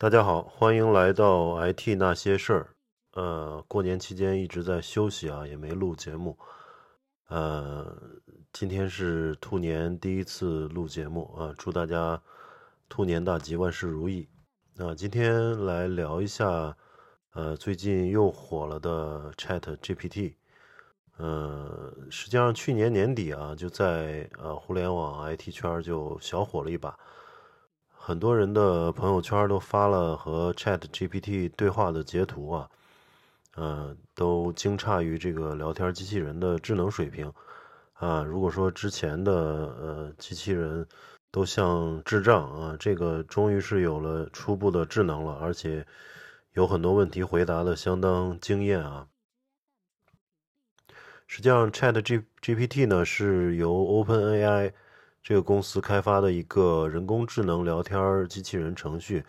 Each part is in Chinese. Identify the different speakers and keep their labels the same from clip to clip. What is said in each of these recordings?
Speaker 1: 大家好，欢迎来到 IT 那些事儿。呃，过年期间一直在休息啊，也没录节目。呃，今天是兔年第一次录节目啊，祝大家兔年大吉，万事如意。那今天来聊一下，呃，最近又火了的 Chat GPT。呃，实际上去年年底啊，就在呃互联网 IT 圈就小火了一把。很多人的朋友圈都发了和 Chat GPT 对话的截图啊，呃，都惊诧于这个聊天机器人的智能水平啊。如果说之前的呃机器人都像智障啊，这个终于是有了初步的智能了，而且有很多问题回答的相当惊艳啊。实际上，Chat G GPT 呢是由 OpenAI。这个公司开发的一个人工智能聊天机器人程序，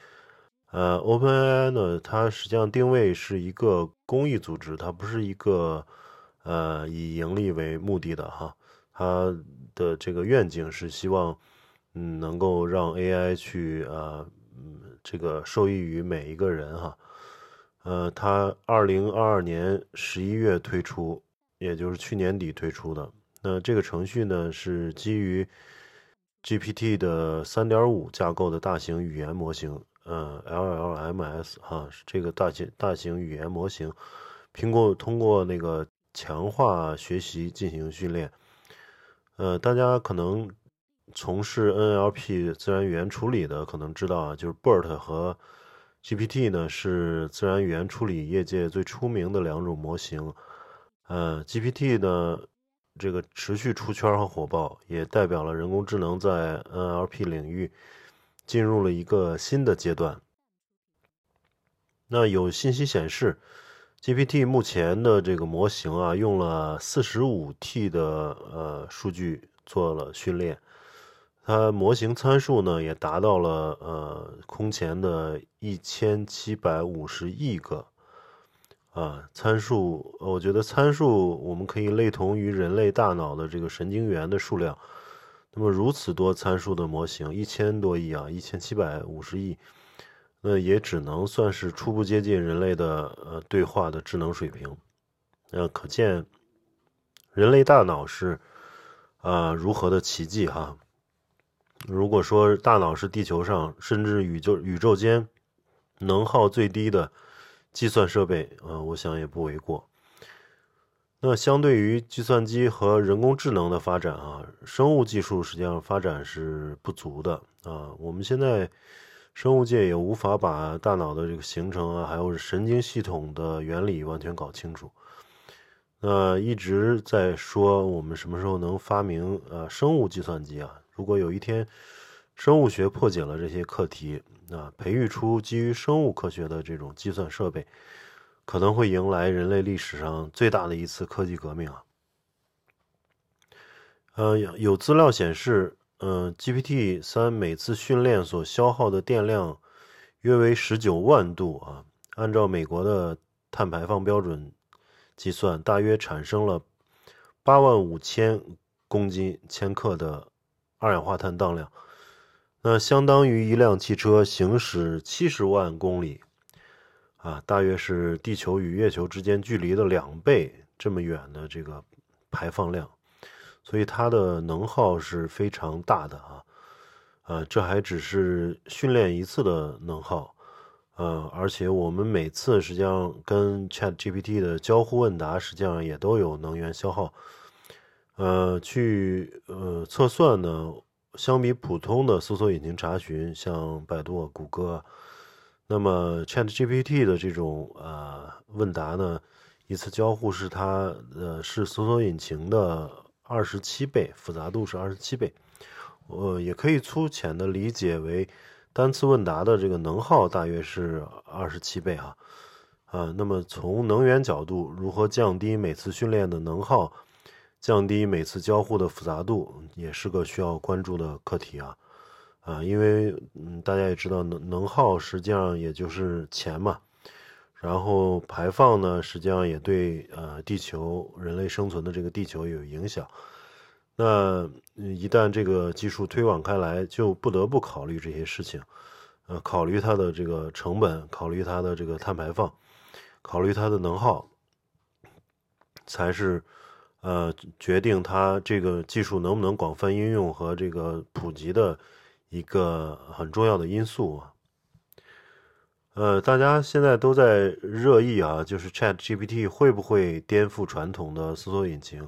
Speaker 1: 呃，OpenAI 呢，它实际上定位是一个公益组织，它不是一个呃以盈利为目的的哈。它的这个愿景是希望，嗯，能够让 AI 去呃，这个受益于每一个人哈。呃，它二零二二年十一月推出，也就是去年底推出的。那这个程序呢，是基于 GPT 的三点五架构的大型语言模型，呃，LLMS 哈，这个大型大型语言模型，苹果通过那个强化学习进行训练。呃，大家可能从事 NLP 自然语言处理的可能知道啊，就是 BERT 和 GPT 呢是自然语言处理业界最出名的两种模型。呃，GPT 呢。这个持续出圈和火爆，也代表了人工智能在 NLP 领域进入了一个新的阶段。那有信息显示，GPT 目前的这个模型啊，用了 45T 的呃数据做了训练，它模型参数呢也达到了呃空前的1750亿个。啊，参数，我觉得参数我们可以类同于人类大脑的这个神经元的数量。那么如此多参数的模型，一千多亿啊，一千七百五十亿，那也只能算是初步接近人类的呃对话的智能水平。那，可见人类大脑是啊如何的奇迹哈。如果说大脑是地球上甚至宇宙宇宙间能耗最低的。计算设备，呃，我想也不为过。那相对于计算机和人工智能的发展啊，生物技术实际上发展是不足的啊。我们现在生物界也无法把大脑的这个形成啊，还有神经系统的原理完全搞清楚。那一直在说我们什么时候能发明呃生物计算机啊？如果有一天生物学破解了这些课题。啊，培育出基于生物科学的这种计算设备，可能会迎来人类历史上最大的一次科技革命啊！呃，有资料显示，嗯，GPT 三每次训练所消耗的电量约为十九万度啊，按照美国的碳排放标准计算，大约产生了八万五千公斤千克的二氧化碳当量。那相当于一辆汽车行驶七十万公里，啊，大约是地球与月球之间距离的两倍这么远的这个排放量，所以它的能耗是非常大的啊，啊，这还只是训练一次的能耗，呃，而且我们每次实际上跟 Chat GPT 的交互问答，实际上也都有能源消耗，呃，去呃测算呢。相比普通的搜索引擎查询，像百度、谷歌，那么 ChatGPT 的这种呃问答呢，一次交互是它呃是搜索引擎的二十七倍，复杂度是二十七倍，呃，也可以粗浅的理解为单次问答的这个能耗大约是二十七倍哈，啊，那么从能源角度，如何降低每次训练的能耗？降低每次交互的复杂度也是个需要关注的课题啊，啊，因为嗯，大家也知道能能耗实际上也就是钱嘛，然后排放呢，实际上也对呃地球人类生存的这个地球有影响。那一旦这个技术推广开来，就不得不考虑这些事情，呃，考虑它的这个成本，考虑它的这个碳排放，考虑它的能耗，才是呃决定它这个技术能不能广泛应用和这个普及的一个很重要的因素啊。呃，大家现在都在热议啊，就是 Chat GPT 会不会颠覆传统的搜索引擎？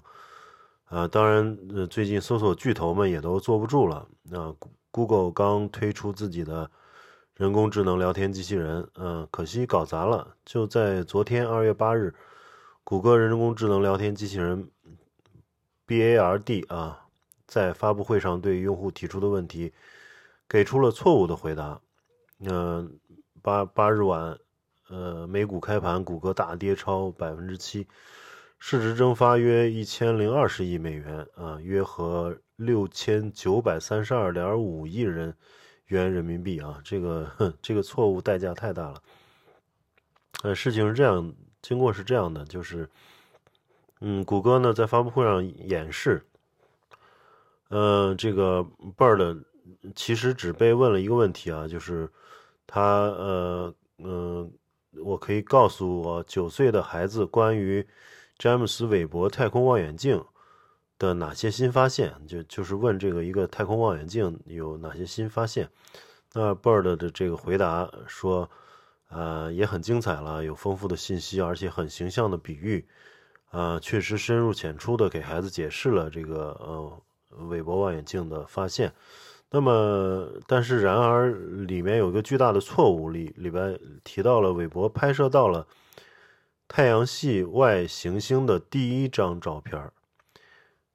Speaker 1: 啊，当然，呃，最近搜索巨头们也都坐不住了。那 Google 刚推出自己的人工智能聊天机器人，嗯，可惜搞砸了。就在昨天，二月八日，谷歌人工智能聊天机器人 Bard 啊，在发布会上对用户提出的问题，给出了错误的回答。嗯。八八日晚，呃，美股开盘，谷歌大跌超百分之七，市值蒸发约一千零二十亿美元，啊，约合六千九百三十二点五亿人元人民币啊，这个这个错误代价太大了。呃，事情是这样，经过是这样的，就是，嗯，谷歌呢在发布会上演示，呃，这个 Bird 其实只被问了一个问题啊，就是。他呃嗯，我可以告诉我九岁的孩子关于詹姆斯韦伯太空望远镜的哪些新发现？就就是问这个一个太空望远镜有哪些新发现？那 Bird 的这个回答说，呃，也很精彩了，有丰富的信息，而且很形象的比喻，啊，确实深入浅出的给孩子解释了这个呃韦伯望远镜的发现。那么，但是然而里面有一个巨大的错误，里里边提到了韦伯拍摄到了太阳系外行星的第一张照片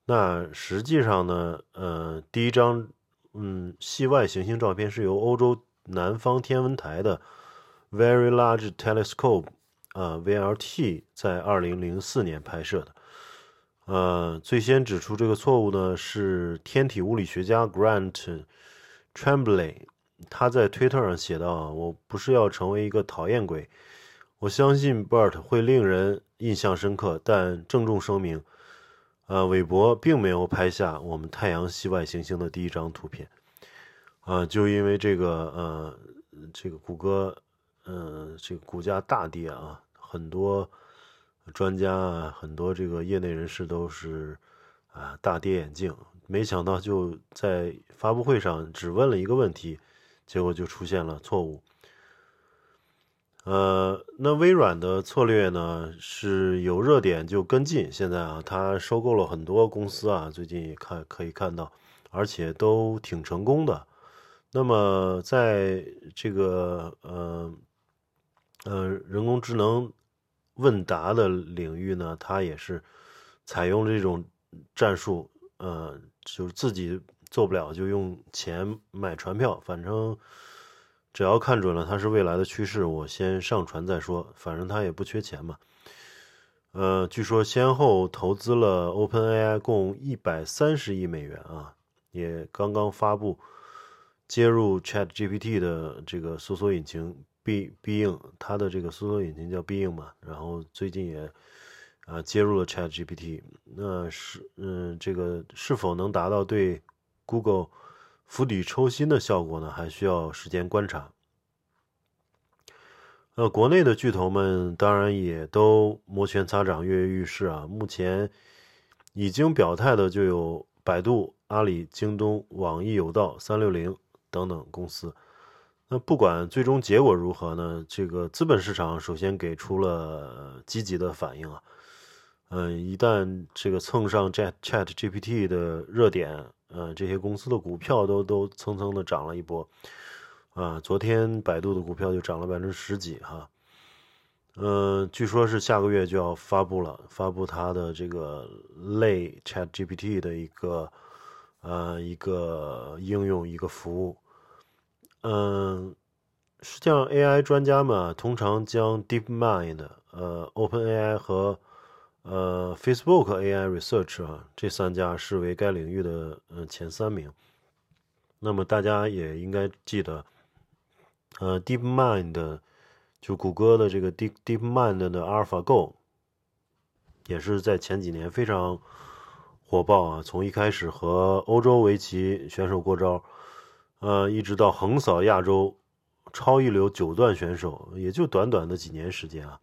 Speaker 1: 那实际上呢，呃，第一张嗯系外行星照片是由欧洲南方天文台的 Very Large Telescope 啊 VLT 在二零零四年拍摄的。呃，最先指出这个错误呢是天体物理学家 Grant Tremblay，他在推特上写道：“我不是要成为一个讨厌鬼，我相信 Bert 会令人印象深刻，但郑重声明，呃，韦伯并没有拍下我们太阳系外行星的第一张图片。啊，就因为这个，呃，这个谷歌，嗯，这个股价大跌啊，很多。”专家啊，很多这个业内人士都是啊大跌眼镜，没想到就在发布会上只问了一个问题，结果就出现了错误。呃，那微软的策略呢是有热点就跟进，现在啊，它收购了很多公司啊，最近也看可以看到，而且都挺成功的。那么在这个呃呃人工智能。问答的领域呢，它也是采用这种战术，呃，就是自己做不了，就用钱买船票。反正只要看准了它是未来的趋势，我先上船再说。反正它也不缺钱嘛。呃，据说先后投资了 OpenAI 共一百三十亿美元啊，也刚刚发布接入 ChatGPT 的这个搜索引擎。必必应，它的这个搜索引擎叫必应嘛，然后最近也啊接入了 Chat GPT，那是嗯这个是否能达到对 Google 釜底抽薪的效果呢？还需要时间观察。呃，国内的巨头们当然也都摩拳擦掌、跃跃欲试啊。目前已经表态的就有百度、阿里、京东、网易有道、三六零等等公司。那不管最终结果如何呢？这个资本市场首先给出了积极的反应啊。嗯，一旦这个蹭上 Chat Chat GPT 的热点，嗯，这些公司的股票都都蹭蹭的涨了一波。啊，昨天百度的股票就涨了百分之十几哈。嗯，据说是下个月就要发布了，发布它的这个类 Chat GPT 的一个呃一个应用一个服务。嗯，实际上，AI 专家们通常将 DeepMind、呃 OpenAI 和呃 Facebook AI Research 啊这三家视为该领域的嗯前三名。那么大家也应该记得，呃 DeepMind 就谷歌的这个 Deep DeepMind 的 AlphaGo 也是在前几年非常火爆啊，从一开始和欧洲围棋选手过招。呃，一直到横扫亚洲，超一流九段选手，也就短短的几年时间啊。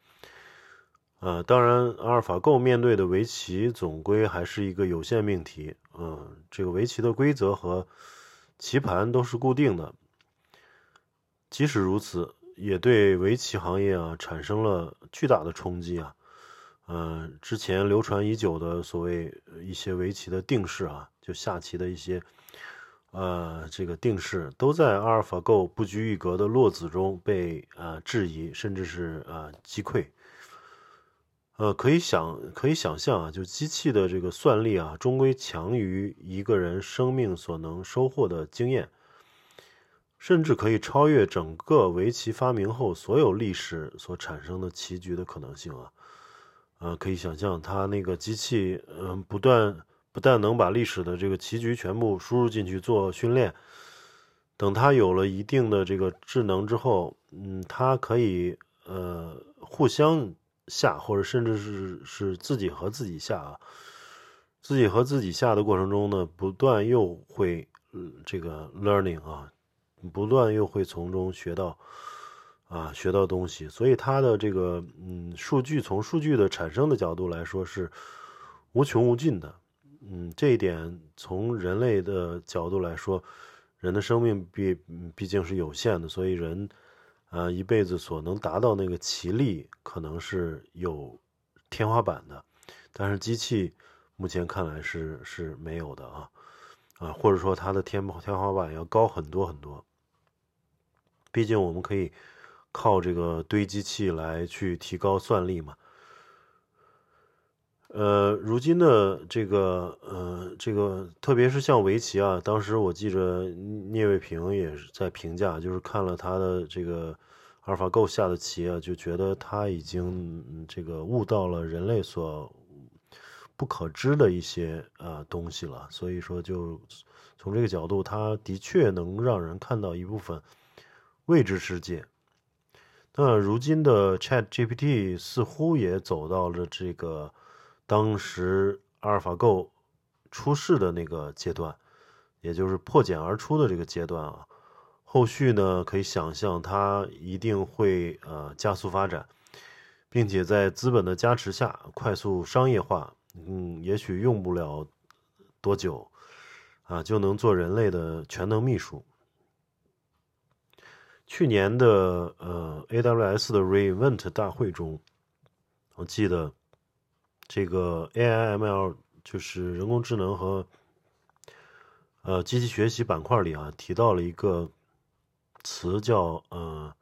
Speaker 1: 呃，当然，阿尔法狗面对的围棋总归还是一个有限命题。嗯，这个围棋的规则和棋盘都是固定的。即使如此，也对围棋行业啊产生了巨大的冲击啊。嗯，之前流传已久的所谓一些围棋的定式啊，就下棋的一些呃这个定式，都在阿尔法狗不拘一格的落子中被啊质疑，甚至是啊击溃。呃，可以想，可以想象啊，就机器的这个算力啊，终归强于一个人生命所能收获的经验，甚至可以超越整个围棋发明后所有历史所产生的棋局的可能性啊。呃，可以想象，它那个机器，嗯，不断不但能把历史的这个棋局全部输入进去做训练，等它有了一定的这个智能之后，嗯，它可以呃互相。下或者甚至是是自己和自己下啊，自己和自己下的过程中呢，不断又会这个 learning 啊，不断又会从中学到啊学到东西，所以它的这个嗯数据从数据的产生的角度来说是无穷无尽的，嗯这一点从人类的角度来说，人的生命毕毕竟是有限的，所以人。呃，一辈子所能达到那个棋力，可能是有天花板的，但是机器目前看来是是没有的啊，啊，或者说它的天天花板要高很多很多。毕竟我们可以靠这个堆机器来去提高算力嘛。呃，如今的这个呃，这个特别是像围棋啊，当时我记着聂卫平也是在评价，就是看了他的这个阿尔法狗下的棋啊，就觉得他已经这个悟到了人类所不可知的一些呃东西了。所以说，就从这个角度，他的确能让人看到一部分未知世界。那如今的 Chat GPT 似乎也走到了这个。当时阿尔法狗出世的那个阶段，也就是破茧而出的这个阶段啊，后续呢可以想象它一定会呃加速发展，并且在资本的加持下快速商业化。嗯，也许用不了多久啊，就能做人类的全能秘书。去年的呃 AWS 的 Revent 大会中，我记得。这个 AIML 就是人工智能和呃机器学习板块里啊，提到了一个词叫呃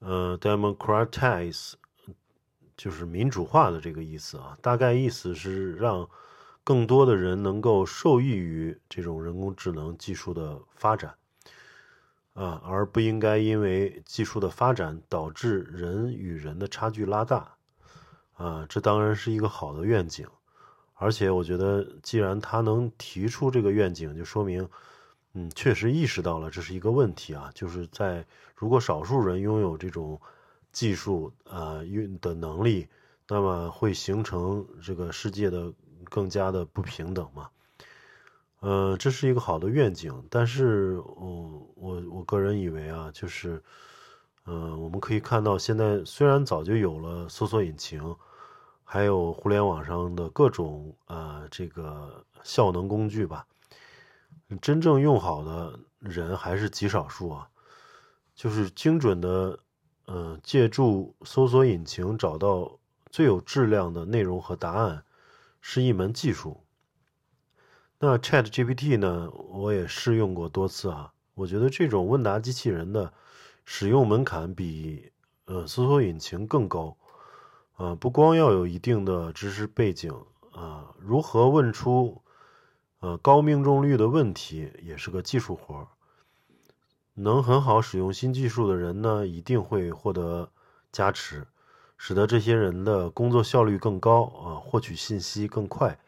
Speaker 1: 呃 democratize，就是民主化的这个意思啊。大概意思是让更多的人能够受益于这种人工智能技术的发展啊，而不应该因为技术的发展导致人与人的差距拉大。啊，这当然是一个好的愿景，而且我觉得，既然他能提出这个愿景，就说明，嗯，确实意识到了这是一个问题啊。就是在如果少数人拥有这种技术啊运的能力，那么会形成这个世界的更加的不平等嘛。呃，这是一个好的愿景，但是，我我我个人以为啊，就是。嗯，我们可以看到，现在虽然早就有了搜索引擎，还有互联网上的各种呃这个效能工具吧，真正用好的人还是极少数啊。就是精准的，嗯，借助搜索引擎找到最有质量的内容和答案，是一门技术。那 Chat GPT 呢，我也试用过多次啊，我觉得这种问答机器人的。使用门槛比呃搜索引擎更高，啊，不光要有一定的知识背景啊，如何问出呃高命中率的问题也是个技术活儿。能很好使用新技术的人呢，一定会获得加持，使得这些人的工作效率更高啊，获取信息更快，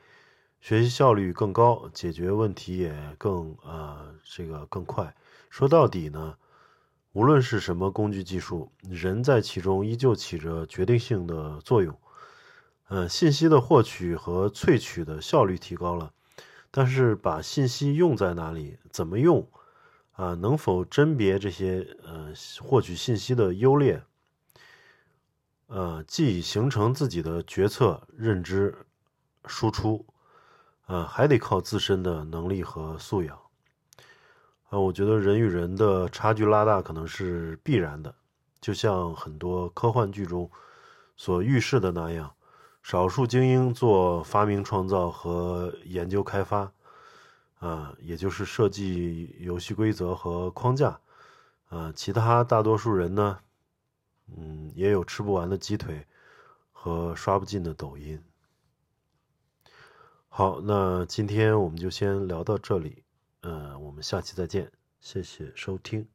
Speaker 1: 学习效率更高，解决问题也更啊这个更快。说到底呢。无论是什么工具技术，人在其中依旧起着决定性的作用。呃，信息的获取和萃取的效率提高了，但是把信息用在哪里、怎么用，啊，能否甄别这些呃获取信息的优劣？呃，既已形成自己的决策认知输出，呃，还得靠自身的能力和素养。啊，我觉得人与人的差距拉大可能是必然的，就像很多科幻剧中所预示的那样，少数精英做发明创造和研究开发，啊，也就是设计游戏规则和框架，啊，其他大多数人呢？嗯，也有吃不完的鸡腿和刷不尽的抖音。好，那今天我们就先聊到这里，呃，我们下期再见，谢谢收听。